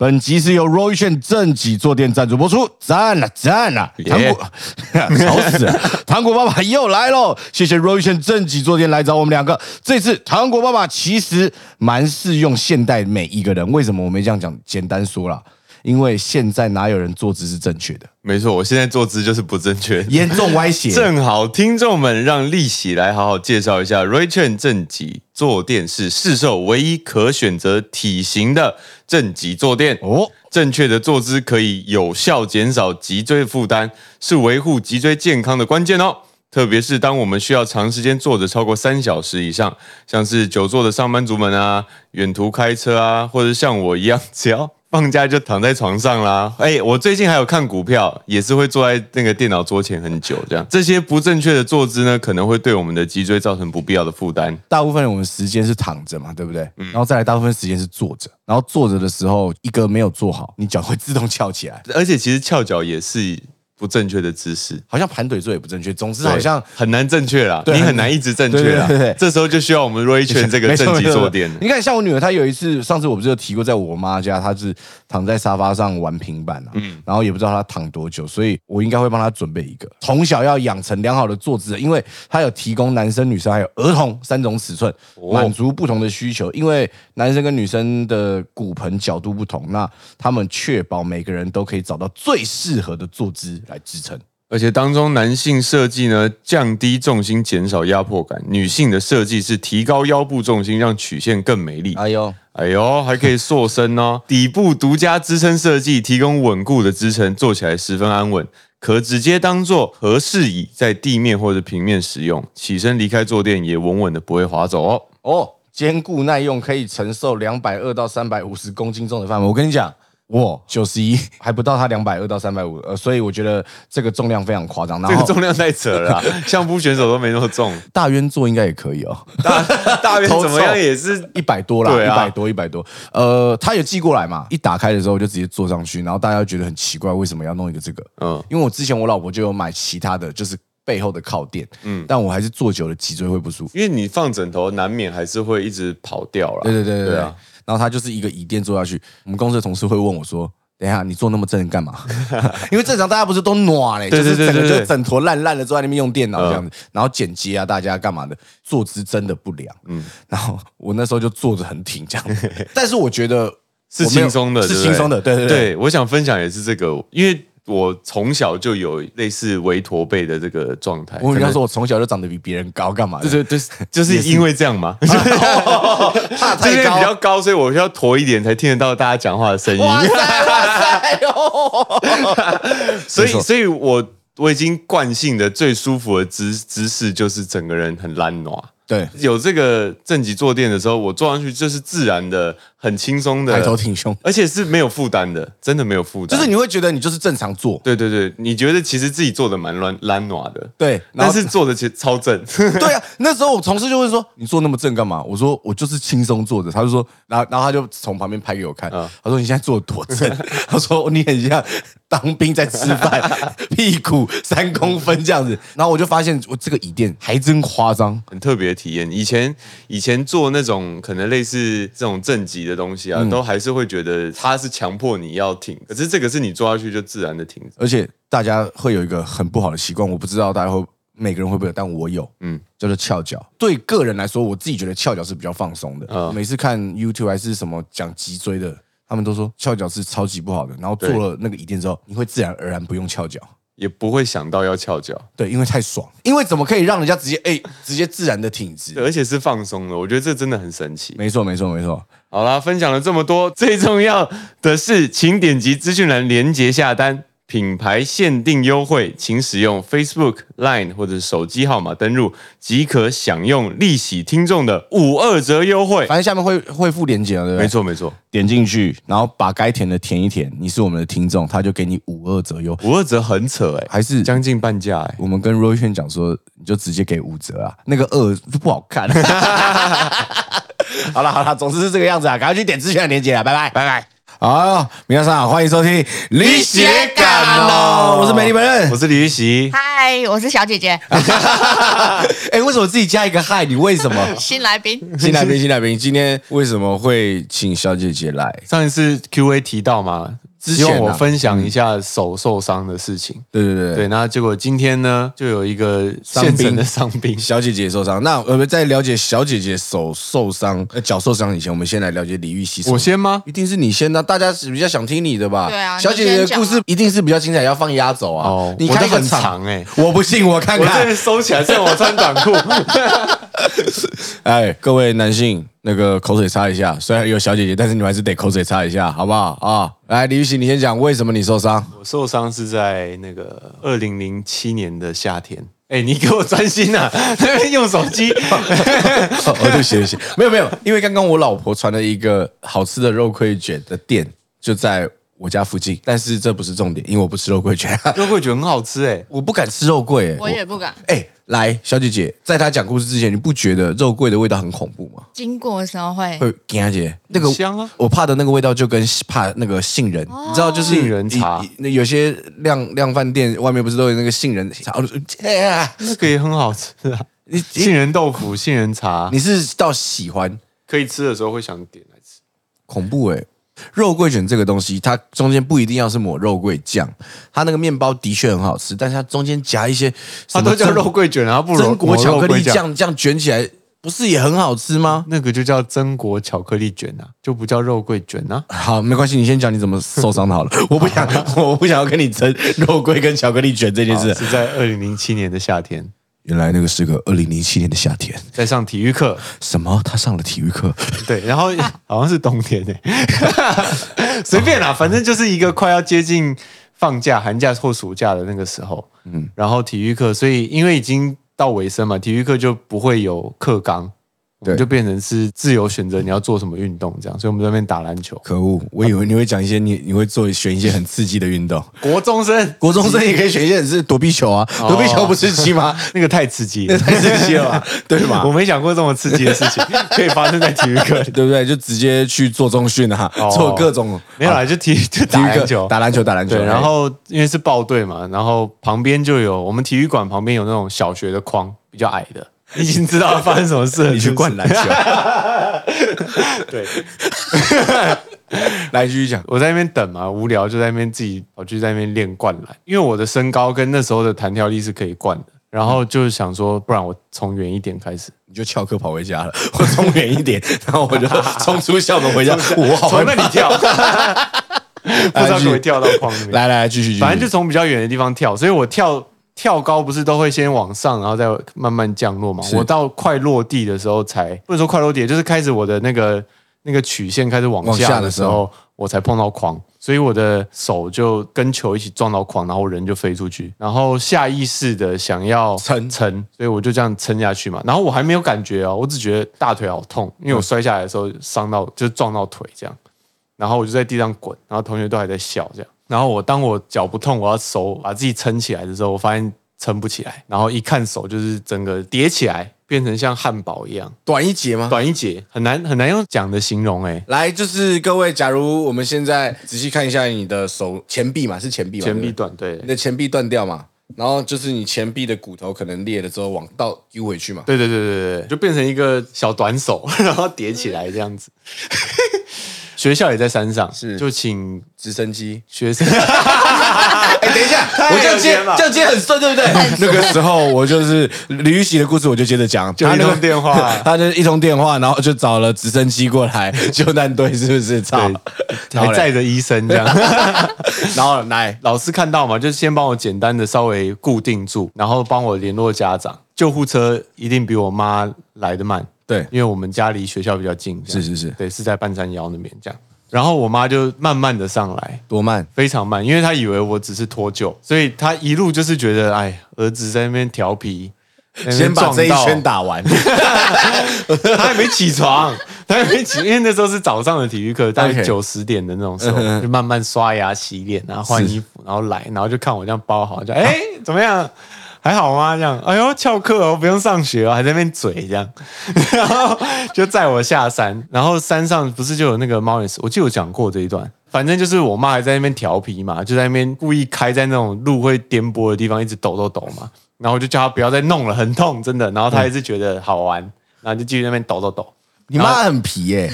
本集是由 Roy 炫正脊坐垫赞助播出，赞了赞了！糖果 吵死了，糖果爸爸又来喽！谢谢 Roy 炫正脊坐垫来找我们两个。这次糖果爸爸其实蛮适用现代每一个人，为什么我没这样讲？简单说啦，因为现在哪有人坐姿是正确的？没错，我现在坐姿就是不正确，严重歪斜。正好听众们让利喜来好好介绍一下 r a c h e l 正脊坐垫是市售唯一可选择体型的正脊坐垫哦。正确的坐姿可以有效减少脊椎负担，是维护脊椎健康的关键哦。特别是当我们需要长时间坐着超过三小时以上，像是久坐的上班族们啊，远途开车啊，或者像我一样，只要放假就躺在床上啦。哎，我最近还有看股票，也是会坐在那个电脑桌前很久，这样这些不正确的坐姿呢，可能会对我们的脊椎造成不必要的负担。大部分我们时间是躺着嘛，对不对？然后再来，大部分时间是坐着，然后坐着的时候，一个没有坐好，你脚会自动翘起来，而且其实翘脚也是。不正确的姿势，好像盘腿坐也不正确。总之好像很难正确啦，你很难一直正确啦。这时候就需要我们圈这个正极坐垫。你看，像我女儿，她有一次，上次我不是有提过，在我妈家，她是躺在沙发上玩平板啊，嗯，然后也不知道她躺多久，所以我应该会帮她准备一个，从小要养成良好的坐姿，因为她有提供男生、女生还有儿童三种尺寸，满足不同的需求。因为男生跟女生的骨盆角度不同，那他们确保每个人都可以找到最适合的坐姿来支撑。而且当中男性设计呢，降低重心，减少压迫感；女性的设计是提高腰部重心，让曲线更美丽。哎呦，哎呦，还可以塑身哦！底部独家支撑设计，提供稳固的支撑，坐起来十分安稳，可直接当做合适椅在地面或者平面使用。起身离开坐垫也稳稳的，不会滑走哦。哦，坚固耐用，可以承受两百二到三百五十公斤重的范围。我跟你讲。哇，九十一还不到他两百二到三百五，呃，所以我觉得这个重量非常夸张。这个重量太扯了，相扑选手都没那么重。大渊做应该也可以哦。大大渊怎么样也是一百多啦，一百多一百多。呃，他也寄过来嘛，一打开的时候就直接坐上去，然后大家觉得很奇怪，为什么要弄一个这个？嗯，因为我之前我老婆就有买其他的就是背后的靠垫，嗯，但我还是坐久了脊椎会不舒服，因为你放枕头难免还是会一直跑掉了。对对对对啊。然后他就是一个椅垫坐下去，我们公司的同事会问我说：“等一下，你坐那么正干嘛？” 因为正常大家不是都暖嘞，就是整个就枕头烂烂的坐在那边用电脑这样子，然后剪辑啊，大家干嘛的？坐姿真的不良。嗯，然后我那时候就坐着很挺这样，但是我觉得是轻松的，是轻松的。对对对，我想分享也是这个，因为。我从小就有类似围驼背的这个状态。我跟你说，我从小就长得比别人高，干嘛？就是就是就是因为这样嘛，怕太高比较高，所以我需要驼一点才听得到大家讲话的声音。哇塞哇塞 所以所以我我已经惯性的最舒服的姿姿势就是整个人很懒惰。对，有这个正极坐垫的时候，我坐上去就是自然的、很轻松的抬头挺胸，而且是没有负担的，真的没有负担。就是你会觉得你就是正常坐，对对对，你觉得其实自己坐的蛮乱懒暖的，对，但是坐的其实超正。对啊，那时候我同事就会说：“你坐那么正干嘛？”我说：“我就是轻松坐着。”他就说：“然后然后他就从旁边拍给我看，他说你现在坐多正？他说你很像。”当兵在吃饭，屁股三公分这样子，然后我就发现我这个椅垫还真夸张，很特别的体验。以前以前做那种可能类似这种正极的东西啊，都还是会觉得他是强迫你要挺，可是这个是你坐下去就自然的挺。而且大家会有一个很不好的习惯，我不知道大家会每个人会不会有，但我有，嗯，叫做翘脚。对个人来说，我自己觉得翘脚是比较放松的。每次看 YouTube 还是什么讲脊椎的。他们都说翘脚是超级不好的，然后做了那个椅垫之后，你会自然而然不用翘脚，也不会想到要翘脚。对，因为太爽。因为怎么可以让人家直接哎，直接自然的挺直，而且是放松的？我觉得这真的很神奇。没错，没错，没错。好啦，分享了这么多，最重要的是，请点击资讯栏连接下单。品牌限定优惠，请使用 Facebook、Line 或者手机号码登录，即可享用利喜听众的五二折优惠。反正下面会会附链接对不对？没错没错，点进去，然后把该填的填一填，你是我们的听众，他就给你五二折优。五二折很扯哎，还是将近半价哎。我们跟 Roy 轩讲说，你就直接给五折啊，那个二不好看。好了好了，总之是这个样子啊，赶快去点之前的链接啊，拜拜拜拜。好，皆さん欢迎收听《李写感》哦，我是美丽本人我。是李玉玺。嗨，我是小姐姐，哎，为什么自己加一个嗨？你为什么？新来宾。新来宾，新来宾，今天为什么会请小姐姐来？上一次 Q&A 提到嘛，之前啊希望我分享一下手受伤的事情。对对对对，那结果今天呢，就有一个现成的伤兵。小姐姐受伤。那我们在了解小姐姐手受伤、呃脚受伤以前，我们先来了解李玉玺。我先吗？一定是你先的，大家是比较想听你的吧？对啊小姐姐的故事一定是比较精彩，要放压轴啊。哦你开一个我的很场长欸我不信，我看我这看。收起来，趁我穿短裤。哎，各位男性，那个口水擦一下。虽然有小姐姐，但是你们还是得口水擦一下，好不好啊？来，李玉玺，你先讲为什么你受伤？我受伤是在那个二零零七年的夏天。哎，你给我专心啊！那边用手机。哦，对不起，对不起，没有没有，因为刚刚我老婆传了一个好吃的肉桂卷的店，就在我家附近，但是这不是重点，因为我不吃肉桂卷，肉桂卷很好吃哎。我不敢吃肉桂、欸。我也不敢。哎、来，小姐姐，在她讲故事之前，你不觉得肉桂的味道很恐怖吗？经过的时候会，会惊姐那个香啊我怕的那个味道就跟怕那个杏仁，你知道，就是杏仁茶那有些量量饭店外面不是都有那个杏仁茶？哦哎呀那个也很好吃啊。你杏仁豆腐、杏仁茶，你是到喜欢可以吃的时候会想点来吃。恐怖哎、肉桂卷这个东西，它中间不一定要是抹肉桂酱，它那个面包的确很好吃，但是它中间夹一些它都叫肉桂卷，然后不如榛果巧克力酱，这样卷起来不是也很好吃吗？那个就叫榛果巧克力卷啊，就不叫肉桂卷啊。好，没关系，你先讲你怎么受伤的好了。我不想，我不想要跟你争肉桂跟巧克力卷这件事。是在二零零七年的夏天，原来那个是个二零零七年的夏天。在上体育课，什么？他上了体育课？对，然后 好像是冬天诶、随便啦，反正就是一个快要接近放假、寒假或暑假的那个时候，嗯，然后体育课，所以因为已经到尾声嘛，体育课就不会有课纲。我们对就变成是自由选择你要做什么运动这样，所以我们在那边打篮球。可恶！我以为你会讲一些你你会做选一些很刺激的运动。国中生，国中生也可以选一些很是躲避球啊，躲避球不刺激吗？那个太刺激那，太刺激了吧？对吧我？没想过这么刺激的事情 可以发生在体育课里。对不对？就直接去做中训啊，哦做各种没有啦，就体就打篮球，打篮球，打篮球。对，然后因为是报队嘛，然后旁边就有我们体育馆旁边有那种小学的框，比较矮的，你已经知道发生什么事了，你去灌篮球，对，来继续讲。我在那边等嘛，无聊就在那边自己跑去在那边练灌篮，因为我的身高跟那时候的弹跳力是可以灌的，然后就想说，不然我从远一点开始，你就翘课跑回家了，我从远一点，然后我就冲出校门回家。我好从那里跳，不知道可不可以跳到框里面。来来，继续，继续。反正就从比较远的地方跳，所以我跳跳高不是都会先往上，然后再慢慢降落嘛。我到快落地的时候才，不能说快落地，就是开始我的那个那个曲线开始往往下下的时候的时候，我才碰到框。所以我的手就跟球一起撞到框，然后人就飞出去，然后下意识的想要撑撑，所以我就这样撑下去嘛。然后我还没有感觉哦，我只觉得大腿好痛，因为我摔下来的时候伤到，就是撞到腿这样。然后我就在地上滚，然后同学都还在笑这样。然后我当我脚不痛，我要手把自己撑起来的时候，我发现撑不起来。然后一看手就是整个叠起来，变成像汉堡一样，短一截吗？短一截，很难很难用讲的形容哎、来，就是各位，假如我们现在仔细看一下你的手前臂嘛，是前臂嘛？前臂对不对短对你的前臂断掉嘛，然后就是你前臂的骨头可能裂了之后往倒丢回去嘛。对对对对对，就变成一个小短手，然后叠起来这样子。学校也在山上，是就请直升机。学生。哎，等一下，我这样接这样接很顺，对不对？那个时候我就是李玉玺的故事，我就接着讲，就一他那通电话 他就一通电话，然后就找了直升机过来救难队，是不是？操！然后嘞还载着医生这样，然后来老师看到嘛，就先帮我简单的稍微固定住，然后帮我联络家长。救护车一定比我妈来的慢，对因为我们家离学校比较近。是是是对，是在半山腰那边这样。然后我妈就慢慢的上来，多慢？非常慢，因为她以为我只是脱臼，所以她一路就是觉得，哎，儿子在那边调皮，先把这一圈打完。他还没起床，他还没起，因为那时候是早上的体育课，大概九十点的那种时候，就慢慢刷牙、洗脸，然后换衣服，然后来，然后就看我这样包好，就哎、怎么样？还好吗？这样，哎呦，翘课哦，不用上学哦，还在那边嘴这样，然后就载我下山，然后山上不是就有那个猫眼石，我记得我讲过这一段，反正就是我妈还在那边调皮嘛，就在那边故意开在那种路会颠簸的地方，一直抖抖抖嘛。然后我就叫她不要再弄了，很痛，真的。然后她还是觉得好玩，然后就继续那边抖抖抖。你妈很皮耶、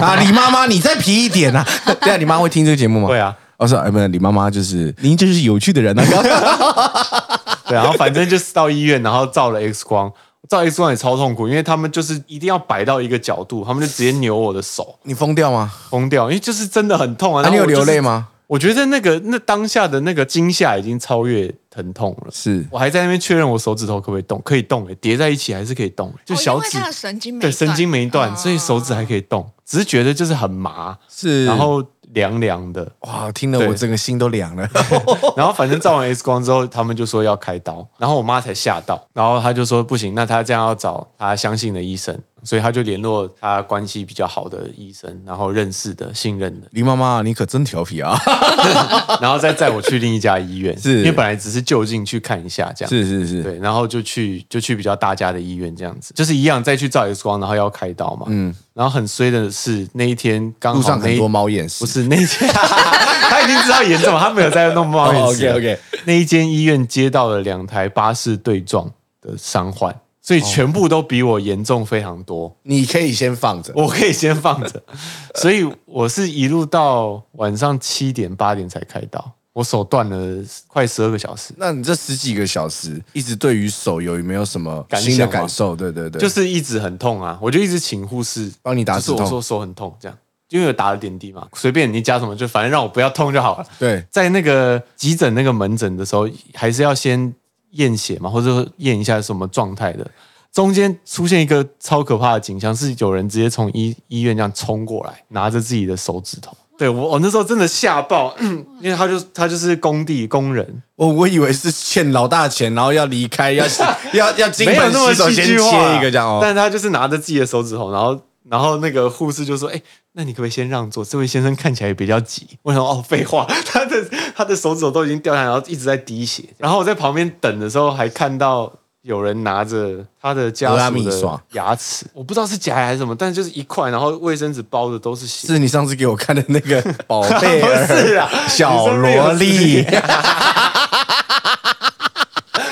啊，李妈妈你再皮一点啊！对啊，你妈会听这个节目吗？会啊，哦是，哎，不是，李妈妈就是您就是有趣的人啊。对，然后反正就是到医院，然后照了 X 光，照 X 光也超痛苦，因为他们就是一定要摆到一个角度，他们就直接扭我的手，你疯掉吗？疯掉，因为就是真的很痛啊。啊，你有流泪？吗？我觉得那个那当下的那个惊吓已经超越疼痛了。是我还在那边确认我手指头可不可以动，可以动诶，叠在一起还是可以动，就哦小指因为他的神经没对神经没断，哦所以手指还可以动，只是觉得就是很麻，是，然后凉凉的，哇，听得我整个心都凉了。然后反正照完 X 光之后，他们就说要开刀，然后我妈才吓到，然后她就说不行，那她这样要找她相信的医生，所以他就联络他关系比较好的医生，然后认识的、信任的，林妈妈，你可真调皮啊！然后再载我去另一家医院，是。因为本来只是就近去看一下这样，是是是，对，然后就去就去比较大家的医院这样子，就是一样再去照 X 光，然后要开刀嘛，嗯，然后很衰的是那一天刚好路上很多猫眼屎。不是那一天，他已经知道严重了，他没有在弄猫眼屎。哦，OK，OK。那一间医院接到了两台巴士对撞的伤患，所以全部都比我严重非常多。你可以先放着。我可以先放着，所以我是一路到晚上七点八点才开刀，我手断了快十二个小时，那你这十几个小时，一直对于手有没有什么感新的感受？对对对，就是一直很痛啊，我就一直请护士帮你打止痛就是我说手很痛这样。因为有打了点滴嘛，随便你加什么，就反正让我不要痛就好了。对，在那个急诊那个门诊的时候，还是要先验血嘛，或者说验一下什么状态的。中间出现一个超可怕的景象，是有人直接从医医院这样冲过来，拿着自己的手指头。对我，我那时候真的吓爆，因为他就他就是工地工人，我我以为是欠老大钱，然后要离开，要要要金盆洗手先切一个这样哦。但是他就是拿着自己的手指头，然后然后那个护士就说：“哎、那你可不可以先让座？这位先生看起来也比较急。”我想哦，废话，他 的他的手指头都已经掉下来，然后一直在滴血。然后我在旁边等的时候，还看到有人拿着他的家属的牙齿，我不知道是假牙还是什么，但就是一块，然后卫生纸包的都是血。是你上次给我看的那个宝贝 是啊小萝莉。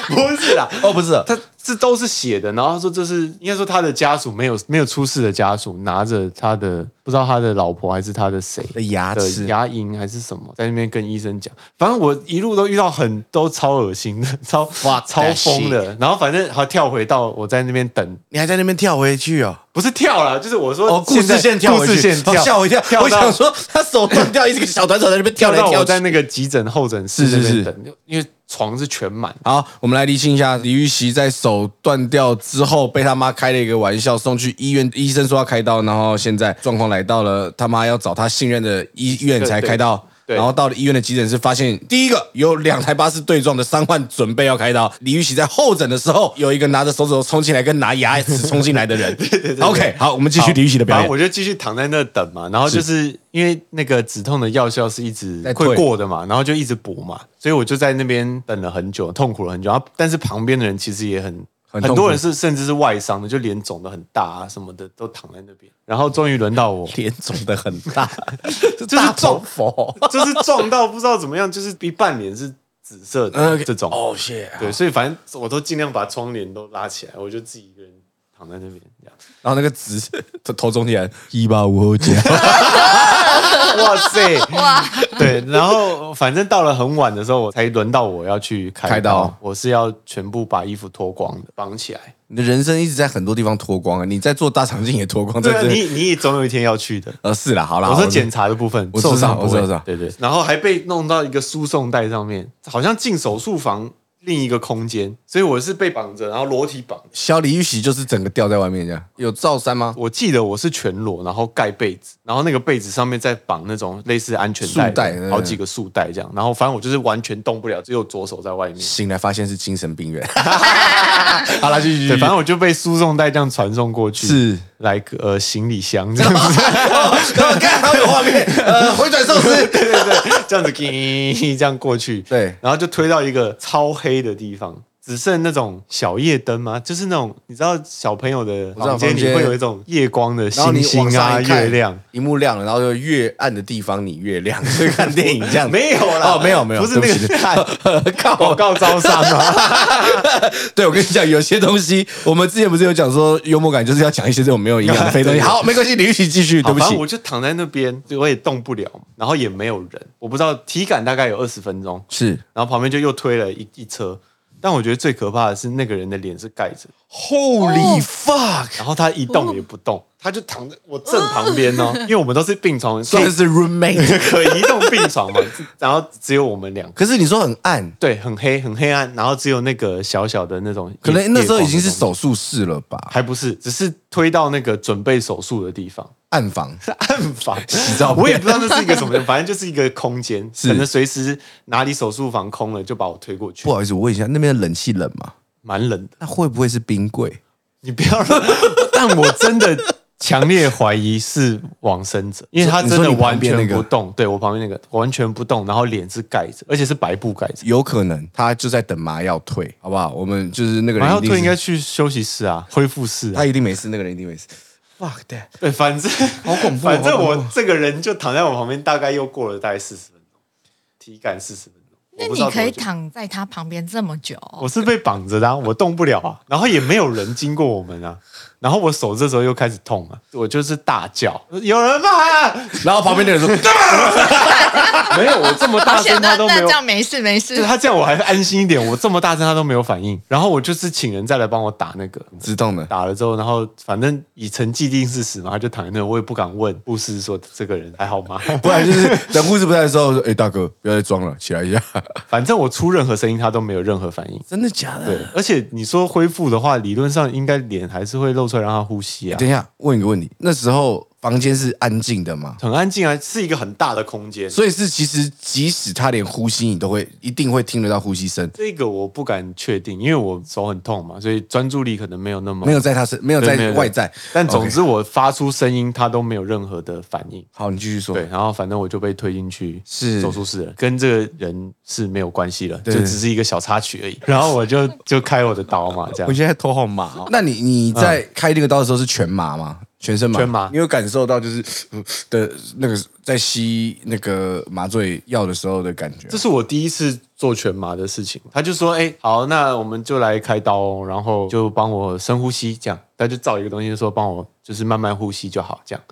不是啦，哦，不是，他这都是写的，然后他说这是应该说他的家属没有没有出事的家属拿着他的不知道他的老婆还是他的谁的牙的齿牙龈还是什么，在那边跟医生讲，反正我一路都遇到很都超恶心的，超 Fuck 超疯的，然后反正还跳回到我在那边等，你还在那边跳回去哦。不是跳了，就是我说哦，故事线跳回去，故事线跳。哦吓我一跳。跳我想说，他手断掉，一个小短手在那边跳来跳去。跳我在。那个急诊候诊室是是是。那边等，因为床是全满。好，我们来厘清一下，李玉玺在手断掉之后被他妈开了一个玩笑，送去医院，医生说要开刀，然后现在状况来到了他妈要找他信任的医院才开刀。对然后到了医院的急诊室，发现第一个有两台巴士对撞的伤患准备要开刀。李玉玺在候诊的时候，有一个拿着手指头冲进来跟拿牙齿冲进来的人。OK，好，我们继续李玉玺的表演。我就继续躺在那等嘛，然后就是因为那个止痛的药效是一直在会过的嘛，然后就一直补嘛，所以我就在那边等了很久，痛苦了很久。然后但是旁边的人其实也很很很多人是甚至是外伤的，就脸肿的很大啊什么的，都躺在那边。然后终于轮到我，脸肿的很大，就是大撞。就是撞到不知道怎么样，就是一半脸是紫色的这种。哦，谢。对，所以反正我都尽量把窗帘都拉起来，我就自己一个人躺在那边这样。然后那个紫头头中间一八五后加，哇塞！哇，对，然后反正到了很晚的时候，我才轮到我要去开开刀我是要全部把衣服脱光的，绑起来。你的人生一直在很多地方脱光啊！你在做大肠镜也脱光，在对啊，你你也总有一天要去的。呃是啦，好啦，我说检查的部分，我受伤我知道我知道对对，然后还被弄到一个输送带上面，好像进手术房另一个空间，所以我是被绑着，然后裸体绑。小李玉玺就是整个吊在外面这样，有罩衫吗？我记得我是全裸，然后盖被子，然后那个被子上面再绑那种类似安全带好几个束带这样，然后反正我就是完全动不了，只有左手在外面。醒来发现是精神病院。好了，继续反正我就被输送带这样传送过去，是来个呃行李箱这样子，我看好有画面，呃，回转寿司。对对对，这样子给这样过去，对然后就推到一个超黑黑的地方，只剩那种小夜灯吗？就是那种你知道小朋友的房间里会有一种夜光的星星啊、月亮。，荧幕亮了，然后就越暗的地方你越亮，所以看电影这样没有啦，哦，没有没有，不是那个看 靠广告招商啊。对，我跟你讲，有些东西我们之前不是有讲说幽默感就是要讲一些这种没有营养的废东西。好，没关系，你一起继续，对不起我。就躺在那边，我也动不了，然后也没有人，我不知道体感大概有二十分钟，是然后旁边就又推了一一车。但我觉得最可怕的是那个人的脸是盖着，Holy fuck！然后他一动也不动，他就躺在我正旁边哦，因为我们都是病床，算是 roommate，可移动病床嘛，然后只有我们俩，可是你说很暗，对，很黑很黑暗，然后只有那个小小的那种，可能那时候已经是手术室了吧，？还不是，只是推到那个准备手术的地方。暗房是 暗房，洗澡间我也不知道那是一个什么，反正就是一个空间，是可能随时哪里手术房空了就把我推过去不，好意思，我问一下，那边的冷气冷吗？蛮冷的。那会不会是冰柜？你不要让，但我真的强烈怀疑是往生者，因为他真的完全不动，对我旁边那个完全不动，然后脸是盖着，而且是白布盖着。有可能他就在等麻药退，好不好？我们就是那个人然后一定是退应该去休息室啊，恢复室啊他。一定没事，那个人一定没事。Fuck that！对，反正好恐怖哦反正我这个人就躺在我旁边，大概又过了大概四十分钟，体感四十分钟。那你可以躺在他旁边这么久哦、我是被绑着的、啊，我动不了啊，然后也没有人经过我们啊，然后我手这时候又开始痛了，我就是大叫，有人吗？然后旁边的人说：“ 没有，我这么大声他都没有那这，样没事没事就。他这样我还安心一点，我这么大声他都没有反应，然后我就是请人再来帮我打那个。自动的，打了之后，然后反正已成既定事实嘛，他就躺在那，我也不敢问护士说这个人还好吗？不然就是等护士不在的时候说：‘哎，大哥，不要再装了，起来一下。反正我出任何声音，他都没有任何反应’。真的假的？对，而且你说恢复的话，理论上应该脸还是会露出来让他呼吸啊。等一下，问一个问题，那时候房间是安静的吗？很安静啊，是一个很大的空间。所以是其实即使他连呼吸，你都会一定会听得到呼吸声，这个我不敢确定，因为我手很痛嘛，所以专注力可能没有那么没有在他身，没有在外在。但总之我发出声音，他都没有任何的反应。好，你继续说。对，然后反正我就被推进去是手术室了，跟这个人是没有关系了，就只是一个小插曲而已。然后我就就开我的刀嘛，这样。我现在头好麻哦。那你你在开这个刀的时候是全麻吗？全身麻？全麻你有感受到就是呃的那个在吸那个麻醉药的时候的感觉这？是我第一次做全麻的事情，他就说：“哎、好，那我们就来开刀哦，然后就帮我深呼吸，这样。”他就照一个东西，就说帮我就是慢慢呼吸就好，这样。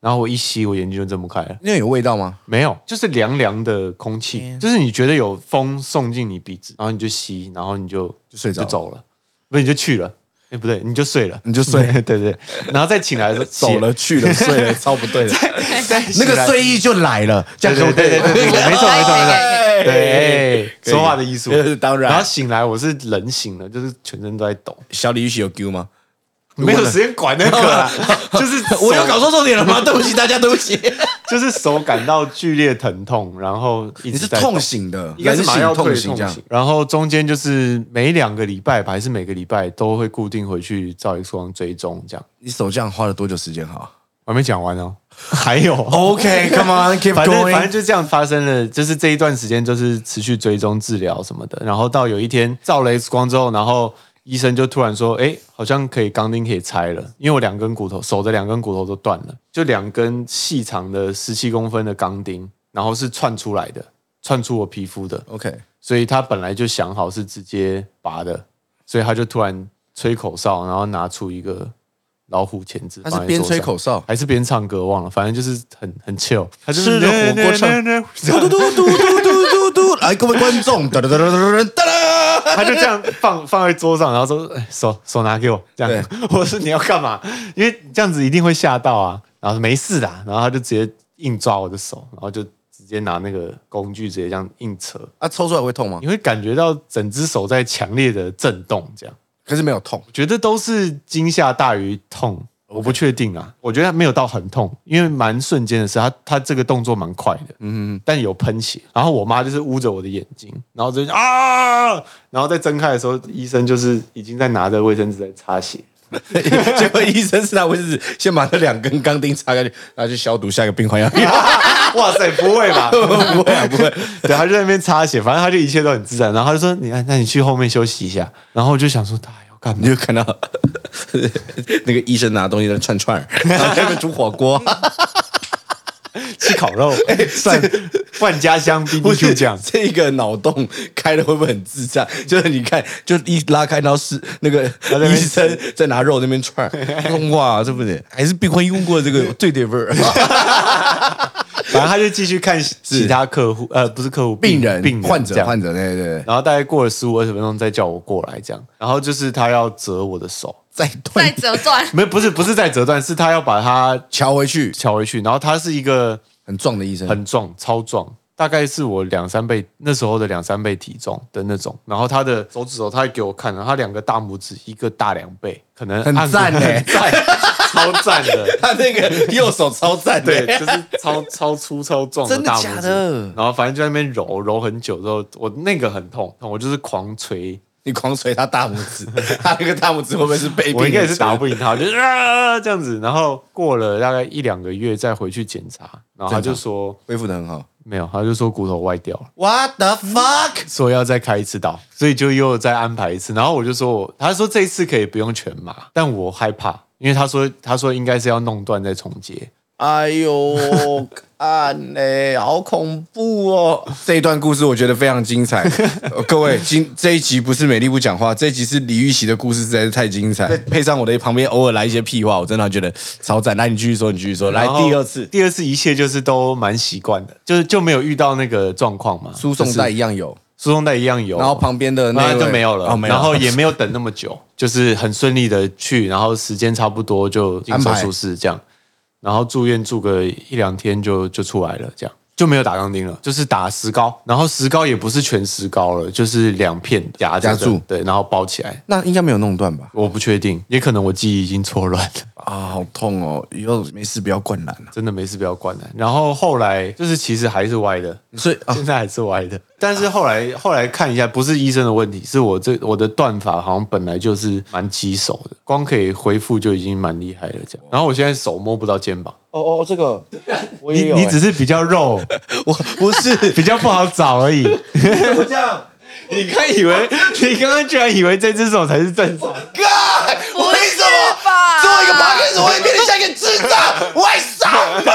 然后我一吸，我眼睛就睁不开了，那有味道吗？没有，就是凉凉的空气，就是你觉得有风送进你鼻子，然后你就吸，然后你就就睡着就走了，不是你就去了，哎、不对，你就睡了，你就睡 对对对，然后再醒来的时候 走了去了睡了，超不对的。那个睡意，就来了，这样对对对没错没错没错。对说话的艺术，当然然后醒来，我是人醒了，就是全身都在抖，小李玉玺有 Q 吗？没有时间管那个啊，就是我有搞错重点了吗？对不起大家，对不起。就是手感到剧烈疼痛，然后一你是在痛醒的，应该是麻药退醒痛醒这样然后中间就是每两个礼拜吧，还是每个礼拜都会固定回去照 X 光追踪，这样。你手这样花了多久时间？哈我还没讲完哦，还有。，OK，Come on，keep 反正反正 going。就这样发生了，就是这一段时间就是持续追踪治疗什么的，然后到有一天照了 X 光之后，然后医生就突然说，哎，好像可以钢钉可以拆了，因为我两根骨头手的两根骨头都断了，就两根细长的十七公分的钢钉，然后是串出来的，串出我皮肤的，OK，所以他本来就想好是直接拔的，所以他就突然吹口哨，然后拿出一个老虎钳子，他是边吹口哨，还是边唱歌，忘了，反正就是很很 chill，他就是火锅唱嘟嘟嘟嘟嘟嘟嘟嘟，来各位观众，哒哒哒哒哒哒哒。他就这样放放在桌上，然后说：“哎，手手拿给我。”这样，我说你要干嘛？因为这样子一定会吓到啊。然后说没事的，然后他就直接硬抓我的手，然后就直接拿那个工具直接这样硬扯，啊，抽出来会痛吗你？会感觉到整只手在强烈的震动，这样。可是没有痛。觉得都是惊吓大于痛，我不确定啊。我觉得没有到很痛，因为蛮瞬间的事，他他这个动作蛮快的，嗯，但有喷血。然后我妈就是捂着我的眼睛，然后就啊，然后再睁开的时候，医生就是已经在拿着卫生纸在擦血。结果医生是拿卫生纸先把那两根钢钉插下去，然后去消毒，下一个病患要。哇塞，不会吧？不会啊，不会。对，他就在那边擦血，反正他就一切都很自然。然后他就说：“你看，那你去后面休息一下。”然后我就想说，他要干嘛你？就看到 那个医生拿东西在串串，然后在那边煮火锅。吃烤肉，算万家香不 BBQ 是酱。这个脑洞开的会不会很智障？就是你看，就一拉开，然后是那个医生在拿肉那边串儿，哇，这不是还是病患用过这个最对味儿？反正他就继续看 其他客户，呃，不是客户，病人、病人患者、患者，对对对，然后大概过了十五二十分钟，再叫我过来这样。然后就是他要折我的手，再再折断，没，不是不是再折断，是他要把它敲回去，敲回去。然后他是一个很壮的医生，很壮、超壮，大概是我两三倍那时候的两三倍体重的那种。然后他的手指头，他还给我看了，他两个大拇指一个大两倍，可能很按赞欸很赞，超赞的。他那个右手超赞的，对，就是超超粗超壮真的大拇指。假的？然后反正就在那边揉揉很久之后，我那个很痛，我就是狂捶，你狂捶他大拇指，他那个大拇指会不会是被我应该也是打打不赢他，就是啊这样子。然后过了大概一两个月再回去检查，然后他就说恢复的很好没有，他就说骨头歪掉了，？What the fuck？说要再开一次刀，所以就又再安排一次。然后我就说我，他说这一次可以不用全麻，但我害怕，因为他说他说应该是要弄断再重接。哎呦，看嘞，好恐怖哦！这一段故事我觉得非常精彩。呃 各位，今这一集不是美丽不讲话，这一集是李玉玺的故事实在是太精彩，配上我的旁边偶尔来一些屁话，我真的觉得超赞。来，你继续说，你继续说。来，第二次第二次一切就是都蛮习惯的，就是就没有遇到那个状况嘛。输送带一样有，输送带一样有，然后旁边的那就没有了，然后也没有等那么久，就是很顺利的去，然后时间差不多就进手安排术室这样，然后住院住个一两天就就出来了，这样。就没有打钢钉了，就是打石膏，然后石膏也不是全石膏了，就是两片夹夹住。对，然后包起来。那应该没有弄断吧？我不确定，也可能我记忆已经错乱了，啊，好痛哦！以后没事不要灌篮了。真的没事不要灌篮。然后后来就是其实还是歪的，所以啊，现在还是歪的，但是后来后来看一下，不是医生的问题，是我这我的断法好像本来就是蛮棘手的，光可以恢复就已经蛮厉害了这样。然后我现在手摸不到肩膀，哦哦，这个 我你你只是比较肉，我不是 比较不好找而已。我这样。你刚以为你刚刚居然以为这只手才是正常，干，为什么吧做一个 p o d 我会变得像一个智障？为什么？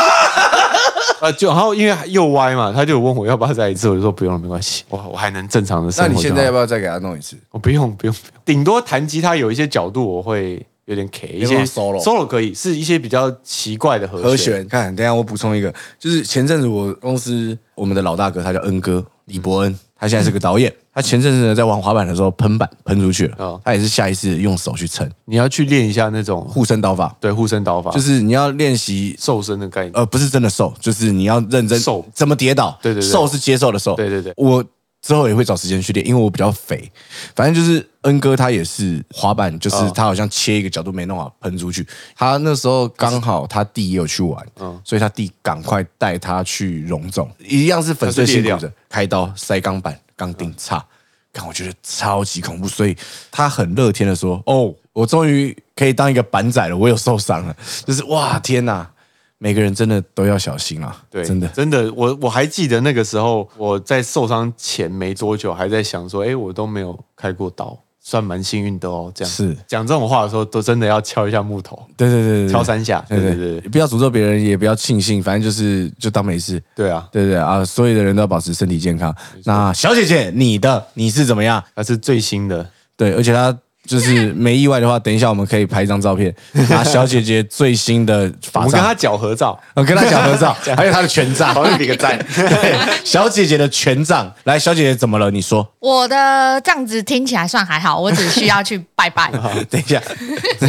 呃，就然后因为又歪嘛，他就有问我要不要再一次，我就说不用了，没关系，我我还能正常的生那活那。你现在要不要再给他弄一次？我不用不用，不用顶多弹吉他有一些角度我会有点 K，一些办法 solo solo 可以是一些比较奇怪的和和弦，看，等一下我补充一个，就是前阵子我公司我们的老大哥，他叫恩哥李伯恩，他现在是个导演。他前阵子呢在玩滑板的时候喷板喷出去了，哦他也是下意识用手去撑你要去练一下那种护身刀法，对护身刀法，就就是是你要练习瘦身的概念。呃，不是真的瘦，就是你要认真瘦怎么跌倒。对对对瘦是接受的瘦。对对对我之后也会找时间去练，因为我比较肥。反正就是恩哥他也是滑板，就是哦他好像切一个角度没弄好，喷出去。他那时候刚好他弟也有去玩，嗯所以他弟赶快带他去荣总，一样是粉碎性骨折开刀塞钢板，钢钉插。看，我觉得超级恐怖，所以他很乐天的说：“哦，我终于可以当一个板仔了，我有受伤了。”就是哇，天哪！每个人真的都要小心啊！对，真的。真的，我我还记得那个时候我在受伤前没多久，还在想说，哎，我都没有开过刀，算蛮幸运的哦。这样是讲这种话的时候，都真的要敲一下木头，对对对对，敲三下。对对对不要诅咒别人，也不要庆幸，反正就是就当没事。对啊，对对对啊，所有的人都要保持身体健康。那小姐姐，你的你是怎么样？它是最新的。对，而且她就是没意外的话，等一下我们可以拍一张照片，拿小姐姐最新的我法杖，们跟她脚合照，我跟她讲 合照，还有她的权杖，旁边比个赞。对，小姐姐的权杖。来，小姐姐怎么了？你说。我的这样子听起来算还好，我只需要去拜拜。等一下，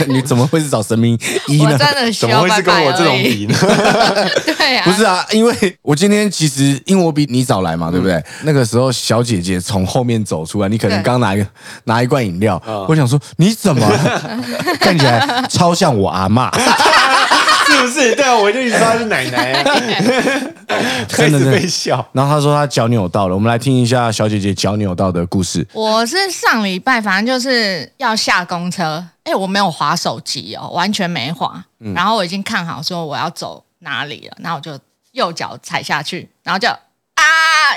你怎么会是找神明医我呢？真的需怎么会要拜拜是跟我这种而已。比呢？对啊，不是啊，因为我今天其实因为我比你早来嘛，对不对？那个时候小姐姐从后面走出来，你可能对刚拿一个拿一罐饮料，我想说你怎么 看起来超像我阿妈？是不是？对啊，我就一直说她是奶奶啊，开始被笑。然后他说他脚扭到了，我们来听一下小姐姐脚扭到的故事。我是上礼拜，反正就是要下公车，哎，我没有划手机哦，完全没划。然后我已经看好说我要走哪里了，然后我就右脚踩下去，然后就啊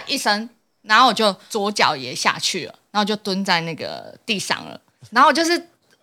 一声，然后我就左脚也下去了，然后就蹲在那个地上了，然后就是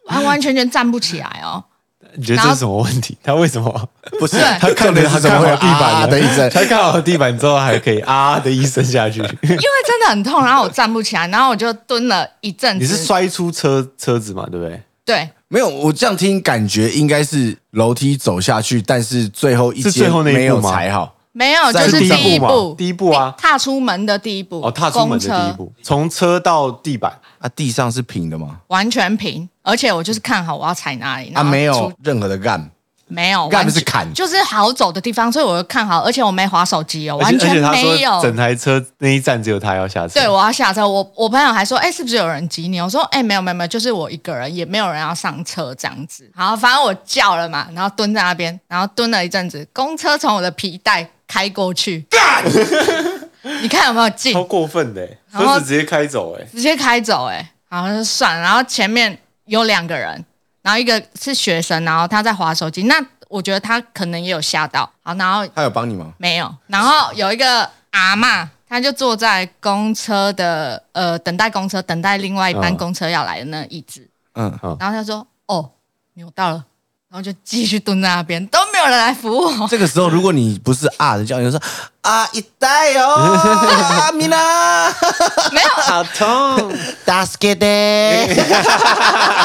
完完全全站不起来哦。你觉得这是什么问题？他为什么不是他看的他怎么会有地板的一声？他看好地板之后还可以啊的一声下去？因为真的很痛，然后我站不起来，然后我就蹲了一阵子。你是摔出车车子嘛？对不对？对，没有，我这样听感觉应该是楼梯走下去，但是最后一阶是最后那一步没有踩好。没有，就是第一步，第一步啊踏出门的第一步。哦，踏出门的第一步，从车到地板，啊，地上是平的吗？完全平，而且我就是看好我要踩哪里，啊，没有任何的干。没有，干完全是砍就是好走的地方，所以我就看好，而且我没划手机哦，完全没有。整台车那一站只有他要下车。对，我要下车，我我朋友还说，哎、是不是有人挤你？我说，哎、没有没有没有，就是我一个人，也没有人要上车这样子。好，反正我叫了嘛，然后蹲在那边，然后蹲了一阵子，公车从我的皮带开过去，你看有没有近？超过分的欸，然后车子直接开走哎。直接开走、哎，好就算了。然后前面有两个人，然后一个是学生，然后他在划手机，那我觉得他可能也有吓到。好，然后他有帮你吗？没有，然后有一个阿妈，他就坐在公车的呃等待公车，等待另外一班嗯公车要来的那个椅子，嗯，好然后他说：“哦，扭到了。”然后就继续蹲在那边，都没有人来扶我。这个时候如果你不是啊的叫，你就说啊一代哦，阿米娜，没有，好痛！大斯给的。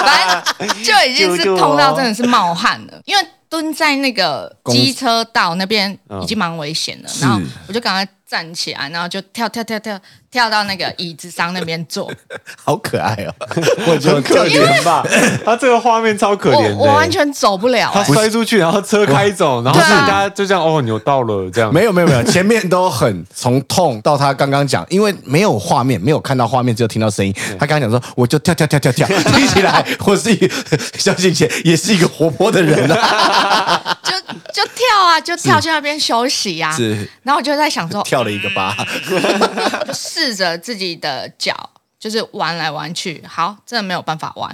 反正就已经是痛到真的是冒汗了，因为蹲在那个机车道那边已经蛮危险了，然后我就赶快站起来，然后就跳跳跳跳跳到那个椅子上那边坐。好可爱哦！我觉得很可怜吧？他这个画面超可怜的欸，我我完全走不了、他欸摔出去，然后车开走，然后大家就这样哦扭到了这样。没有没有没有，前面都很从痛到他刚刚讲，因为没有画面，没有看到画面，只有听到声音。他刚刚讲说，我就跳跳跳跳跳，听起来 我是一个小姐姐，也是一个活泼的人啊。就就跳啊，就跳去那边休息啊。是。然后我就在想说，跳了一个八，就 试着自己的脚，就是玩来玩去，好，真的没有办法玩。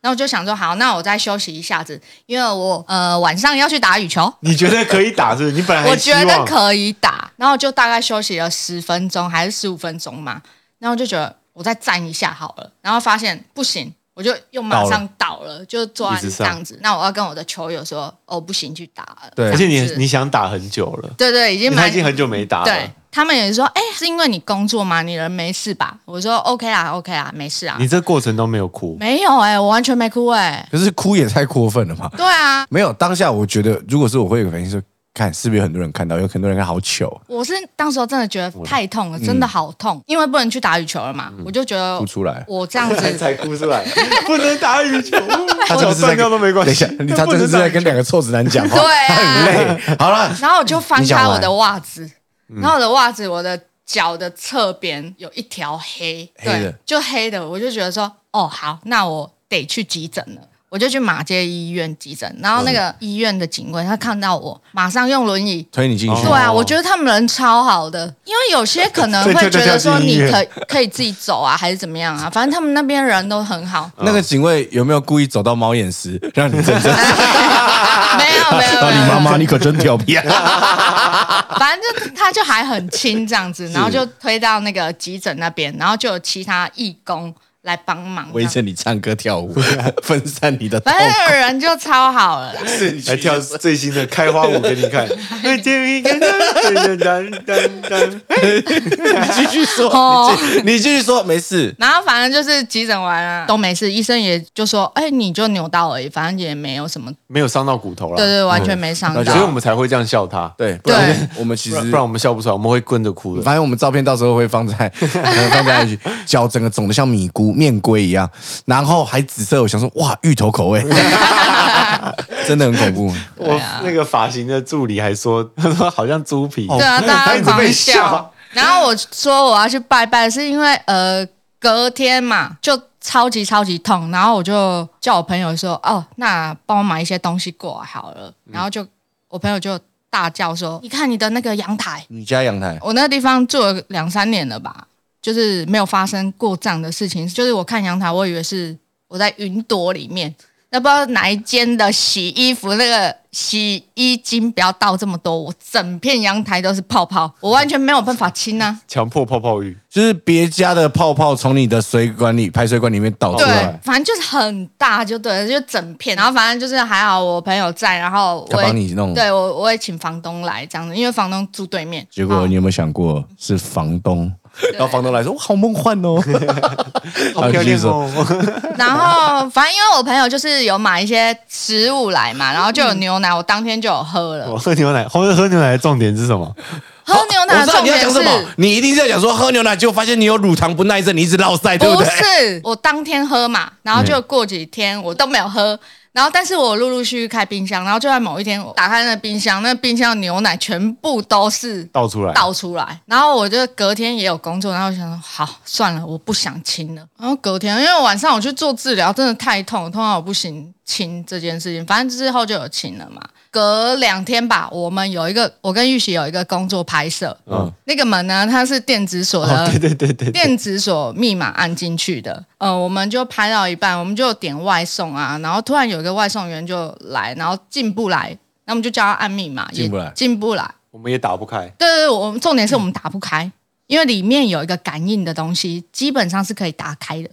然后我就想说，好，那我再休息一下子，因为我呃晚上要去打羽球，你觉得可以打是不是？你本来 我觉得可以打，然后就大概休息了十分钟还是十五分钟嘛，然后就觉得我再站一下好了，然后发现不行，我就又马上倒了，就坐这样子。那我要跟我的球友说，哦不行，去打了。对而且你你想打很久了，对对，已经蛮他已经很久没打了对。他们也说，哎、是因为你工作吗？你人没事吧？我说 OK 啦，OK 啦，没事啊。你这过程都没有哭，没有哎、我完全没哭哎、可是哭也太过分了吧？对啊，没有，当下我觉得，如果是我会有个反应是，看是不是有很多人看到，有很多人看好糗，我是当时候真的觉得太痛了，真的好痛，因为不能去打羽球了嘛，我就觉得哭出来。我这样子 才哭出来，不能打羽球，他这个是在脚断掉都没关系。等一下，你他真的是在跟两个臭直男讲话，对啊。他很累。好了，然后我就翻开我的袜子，然后我的袜子，我的脚的侧边有一条黑，黑对，就黑的，我就觉得说，哦，好，那我得去急诊了。我就去马街医院急诊，然后那个医院的警卫他看到我，马上用轮椅。推你进去。对啊，哦我觉得他们人超好的，因为有些可能 会觉得说你可可以自己走啊，还是怎么样啊，反正他们那边人都很好。那个警卫有没有故意走到猫眼石，让你真正？没有没有啊，没有，你妈妈你可真调皮啊！反正就他就还很轻这样子，然后就推到那个急诊那边，然后就有其他义工来帮忙围。着你唱歌跳舞，分散你的痛反正人就超好了啦，来跳最新的开花舞给你看。你继续说，哦你继续说，没事。然后反正就是急诊完了都没事，医生也就说，哎，你就扭到而已，反正也没有什么，没有伤到骨头了，对对，完全没伤到所以。我们才会这样笑他。对，不然我们其实不然我们笑不出来，我们会跟着哭的。反正我们照片到时候会放在放在一起脚整个肿的像米菇面龟一样，然后还紫色，我想说哇，芋头口味，真的很恐怖。我那个发型的助理还说，他 说好像猪皮。对啊，大他一直被家狂笑。笑。然后我说我要去拜拜，是因为呃隔天嘛就超级超级痛，然后我就叫我朋友说，哦，那帮我买一些东西过来好了，然后就我朋友就大叫说：“你看你的那个阳台，你家阳台，我那个地方住了两三年了吧，就是没有发生过这样的事情。就是我看阳台，我以为是我在云朵里面。”那不知道哪一间的洗衣服那个洗衣精不要倒这么多，我整片阳台都是泡泡，我完全没有办法清啊！强迫泡泡浴，就是别家的泡泡从你的水管里排水管里面倒出对来，，反正就是很大就对了，就整片。然后反正就是还好我朋友在，然后要我也帮你弄。对我我也请房东来这样子，因为房东住对面。好结果你有没有想过是房东？然后房东来说：“我好梦幻哦。好漂亮哦！然后反正因为我朋友就是有买一些食物来嘛，然后就有牛奶，我当天就有喝了。我喝牛奶，喝喝牛奶的重点是什么？喝牛奶重点讲什么是，你一定是要讲说喝牛奶，结果发现你有乳糖不耐症，你一直落塞，对不对？是我当天喝嘛，然后就过几天我都没有喝。然后，但是我陆陆续续开冰箱，然后就在某一天，我打开那冰箱，那冰箱的牛奶全部都是倒出来，倒出来，然后我就隔天也有工作，然后我想说好算了，我不想清了。然后隔天，因为晚上我去做治疗，真的太痛，痛到我不行清这件事情。反正之后就有清了嘛。隔两天吧，我们有一个，我跟玉玺有一个工作拍摄，嗯那个门呢，它是电子锁的，哦，对对对对，对电子锁密码按进去的，呃，我们就拍到一半，我们就点外送啊，然后突然有一个外送员就来，然后进不来，那我们就叫他按密码，也进不来进不来。我们也打不开，对对对，我们重点是我们打不开，因为里面有一个感应的东西，基本上是可以打开的。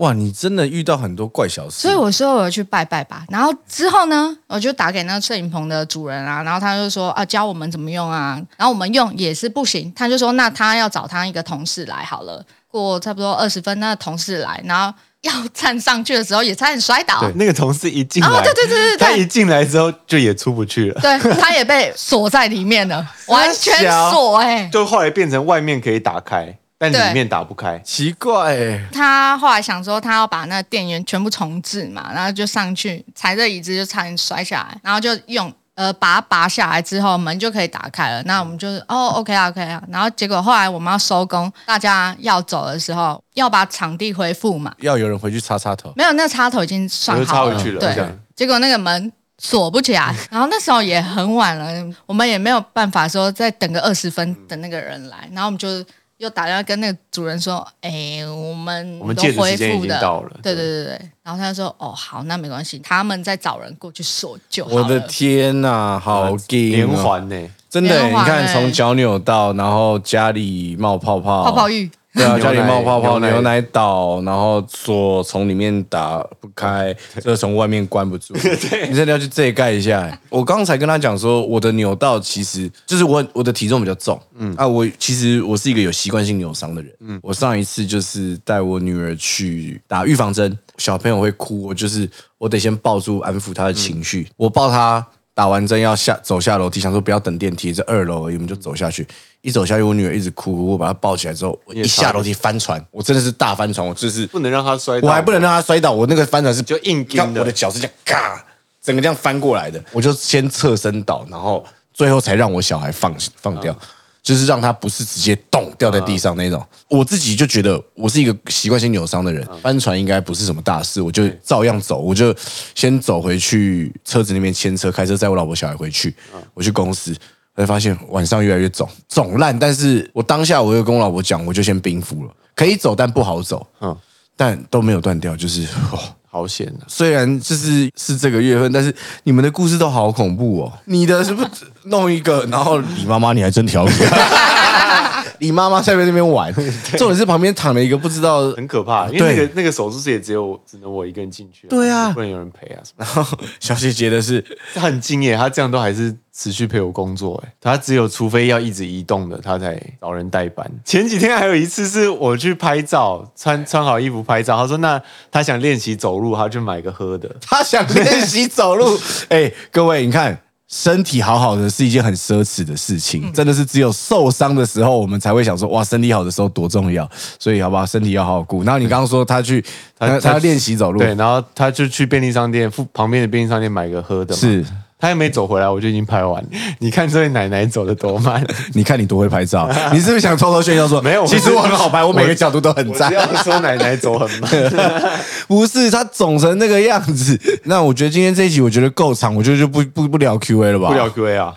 哇，你真的遇到很多怪小事。所以我说我要去拜拜吧。然后之后呢，我就打给那个摄影棚的主人啊，然后他就说啊，教我们怎么用啊。然后我们用也是不行，他就说那他要找他一个同事来好了。过差不多二十分，那个同事来，然后要站上去的时候也差点摔倒。对，那个同事一进来，哦对对对对对他一进来之后就也出不去了，对，他也被锁在里面了，完全锁哎、就后来变成外面可以打开，但里面打不开。奇怪、欸，他后来想说，他要把那个电源全部重置嘛，然后就上去踩着椅子就差点摔下来，然后就用呃把它拔下来之后，门就可以打开了。那我们就是哦，OK 啊，OK 啊。然后结果后来我们要收工，大家要走的时候，要把场地恢复嘛，要有人回去插插头。没有，那插头已经算我就插，回去了对，结果那个门。锁不起来，然后那时候也很晚了，我们也没有办法说再等个二十分等那个人来，然后我们就又打电话跟那个主人说，哎，我们我们都借的时间已恢复的，经到了对对对。对，然后他就说，哦好，那没关系，他们再找人过去搜救。我的天呐、好劲、连，环呢、真的、你看从脚扭到，然后家里冒泡泡，泡泡浴，对啊，家里冒泡泡，牛奶倒，然后锁从里面打不开，这从外面关不住。你真的要去这一盖一下、欸。我刚才跟他讲说，我的扭到其实就是我我的体重比较重，嗯啊，我其实我是一个有习惯性扭伤的人。嗯，我上一次就是带我女儿去打预防针，小朋友会哭，我就是我得先抱住安抚她的情绪，我抱她。打完针要下走下楼梯，想说不要等电梯，这二楼而已，我们就走下去。一走下去，我女儿一直哭，我把她抱起来之后，我一下楼梯翻船，我真的是大翻船，我就是不能让她摔倒，我还不能让她摔倒，我那个翻船是就硬看盯的我的脚是这样嘎，整个这样翻过来的，我就先侧身倒，然后最后才让我小孩放放掉。就是让他不是直接咚掉在地上那种，我自己就觉得我是一个习惯性扭伤的人，翻船应该不是什么大事，我就照样走，我就先走回去车子那边牵车，开车载我老婆小孩回去，我去公司，才发现晚上越来越肿，肿烂。但是我当下我又跟我老婆讲，我就先冰敷了，可以走但不好走，嗯但都没有断掉，就是哦。好险啊！虽然就是是这个月份，但是你们的故事都好恐怖哦。你的是不是弄一个，然后李妈妈你还真调皮，李妈妈在那边玩，重点是旁边躺了一个不知道，很可怕，因为那个那个手术室也只有只能我一个人进去，对啊不能有人陪啊什么。然 后小姐姐的是他很敬业，他这样都还是持续陪我工作，哎，他只有除非要一直移动的，他才找人代班。前几天还有一次是我去拍照，穿穿好衣服拍照，他说那他想练习走路，他去买个喝的。她想练习走路。哎，各位，你看。身体好好的是一件很奢侈的事情，真的是只有受伤的时候，我们才会想说，哇，身体好的时候多重要。所以，好不好？身体要好好顾。然后你刚刚说他去，他他要练习走路，对，然后他就去便利商店附旁边的便利商店买个喝的嘛，是他还没走回来，我就已经拍完了。你看这位奶奶走的多慢，你看你多会拍照，你是不是想偷偷炫耀说没有其实我很好拍，我每个角度都很赞我只。要说奶奶走很慢。不是他肿成那个样子。那我觉得今天这一集我觉得够长，我觉得就不不不聊 Q A 了吧？不聊 Q A 啊，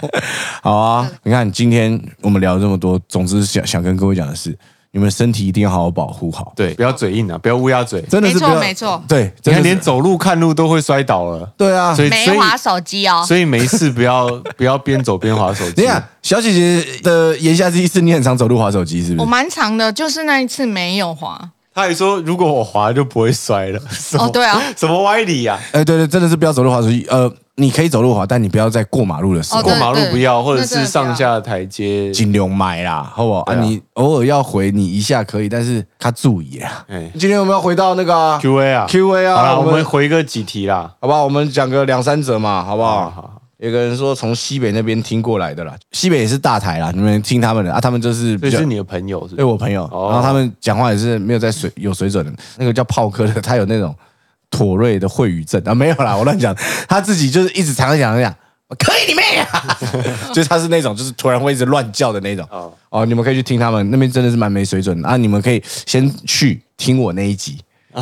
好啊，你看今天我们聊了这么多，总之想想跟各位讲的是，你们身体一定要好好保护好。对，不要嘴硬啊，不要乌鸦嘴。真的是不要没错对，你看，真的是连走路看路都会摔倒了，对啊。所以所以没滑手机哦。所以没事不要 不要边走边划手机。你看，小姐姐的言下之意是你很常走路滑手机，是不是我是？蛮长的，就是那一次没有滑。他还说，如果我滑就不会摔了。什么哦对啊，什么歪理啊？哎，对对，真的是不要走路滑手机。呃，你可以走路滑，但你不要在过马路的时候哦对过马路不要，或者是上下台阶。尽量买啦，好不好？啊，对啊你偶尔要回你一下可以，但是他注意啊。哎今天我们要回到那个啊，Q A 啊 Q A 啊，好了，我我们们回个几题啦。好不好？我们讲个两三则嘛，好不好？好好有个人说从西北那边听过来的啦，西北也是大台啦，你们听他们的啊，他们就是比较是你的朋友是不对是？我朋友，哦然后他们讲话也是没有在水有水准的，那个叫炮哥的，他有那种妥瑞的秽语症啊，没有啦，我乱讲，他自己就是一直常常讲讲，可以你妹啊，就是他是那种就是突然会一直乱叫的那种。哦。哦，你们可以去听他们那边真的是蛮没水准的。啊，你们可以先去听我那一集，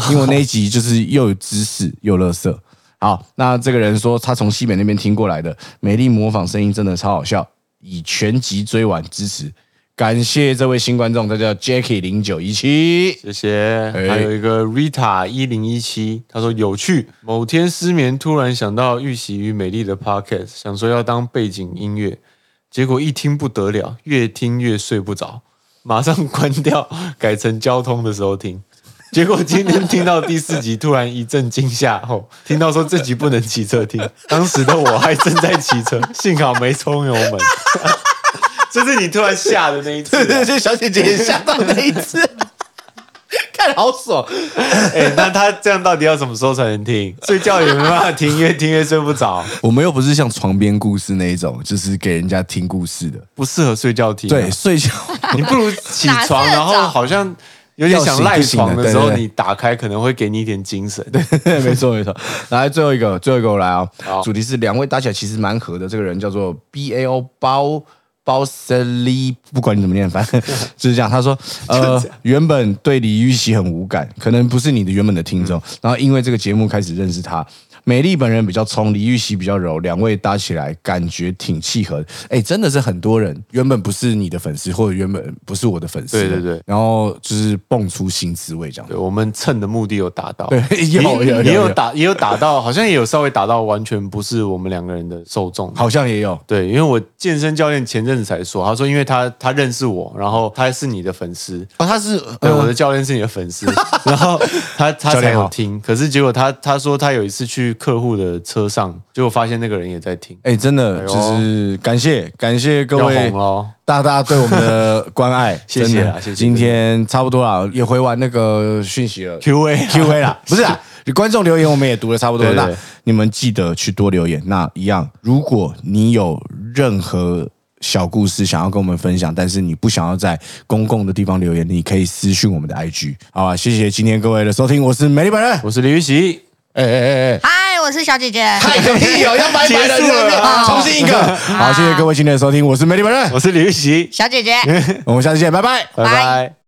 听我那一集就是又有知识又乐色。好，那这个人说他从西北那边听过来的，美丽模仿声音真的超好笑，以全集追完支持，感谢这位新观众，他叫 Jackie 零九一七。谢谢。哎还有一个 Rita 一零一七，他说有趣。某天失眠，突然想到玉玺与美丽的 Podcast，想说要当背景音乐，结果一听不得了，越听越睡不着，马上关掉，改成交通的时候听。结果今天听到第四集，突然一阵惊吓后，听到说这集不能骑车听，当时的我还正在骑车，幸好没冲油门。这是你突然吓的那一次啊、对对就，小姐姐也吓到那一次，看好爽。哎、那他这样到底要什么时候才能听？睡觉也没办法听，越听越睡不着，我们又不是像床边故事那一种，就是给人家听故事的。不适合睡觉听、啊对，，睡觉你不如起床，然后好像有点想赖床的时候，你打开可能会给你一点精神。对没错没错。来最后一个，最后一个我来啊、好主题是两位打起来其实蛮合的，这个人叫做 B A O 包。包塞利，不管你怎么念，反正 就是这样。他说，呃，原本对李玉玺很无感，可能不是你的原本的听众，然后因为这个节目开始认识他。美丽本人比较冲，李玉玺比较柔，两位搭起来感觉挺契合。的。哎，真的是很多人原本不是你的粉丝，或者原本不是我的粉丝，对对对。然后就是蹦出新滋味这样。对我们蹭的目的有达到，对 有有有有也有打，也有打到，好像也有稍微打到完全不是我们两个人的受众。好像也有，对，因为我健身教练前阵子才说，他说因为他他认识我，然后他是你的粉丝，哦，他是对，呃。我的教练是你的粉丝，然后他他才好。有听，可是结果他他说他有一次去客户的车上，结果发现那个人也在听，哎、真的哎就是感谢感谢各位红喽。大大对我们的关爱，谢谢啊谢谢今天差不多了，也回完那个讯息了。Q A Q A 啦，不是啊，观众留言我们也读了差不多，对对对。那你们记得去多留言。那一样，如果你有任何小故事想要跟我们分享，但是你不想要在公共的地方留言，你可以私讯我们的 I G，好吧？谢谢今天各位的收听，我是美丽本人，我是李玉玺，哎哎哎哎。嗨，我是小姐姐。太有意哦！要拜拜了，结束了重新一个。好，谢谢各位今天的收听，我是美丽本人，我是李玉玺，小姐姐。我们下次见，拜拜。拜拜。